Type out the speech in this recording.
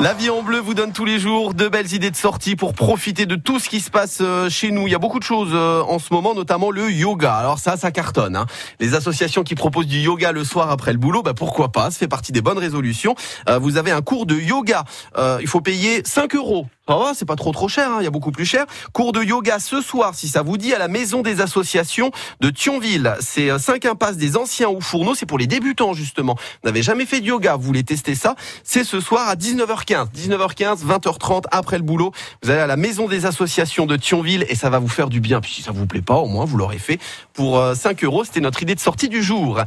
La vie en bleu vous donne tous les jours de belles idées de sortie pour profiter de tout ce qui se passe euh, chez nous. Il y a beaucoup de choses euh, en ce moment, notamment le yoga. Alors ça, ça cartonne. Hein. Les associations qui proposent du yoga le soir après le boulot, bah pourquoi pas? Ça fait partie des bonnes résolutions. Euh, vous avez un cours de yoga. il faut payer 5 euros Oh, c'est pas trop trop cher, hein, il y a beaucoup plus cher. Cours de yoga ce soir, si ça vous dit, à la Maison des Associations de Thionville. C'est 5 impasses des anciens ou fourneaux, c'est pour les débutants justement. Vous n'avez jamais fait de yoga, vous voulez tester ça? C'est ce soir à 19h15. 19h15, 20h30, après le boulot. Vous allez à la Maison des Associations de Thionville et ça va vous faire du bien. Puis si ça vous plaît pas, au moins vous l'aurez fait. Pour 5 euros, c'était notre idée de sortie du jour.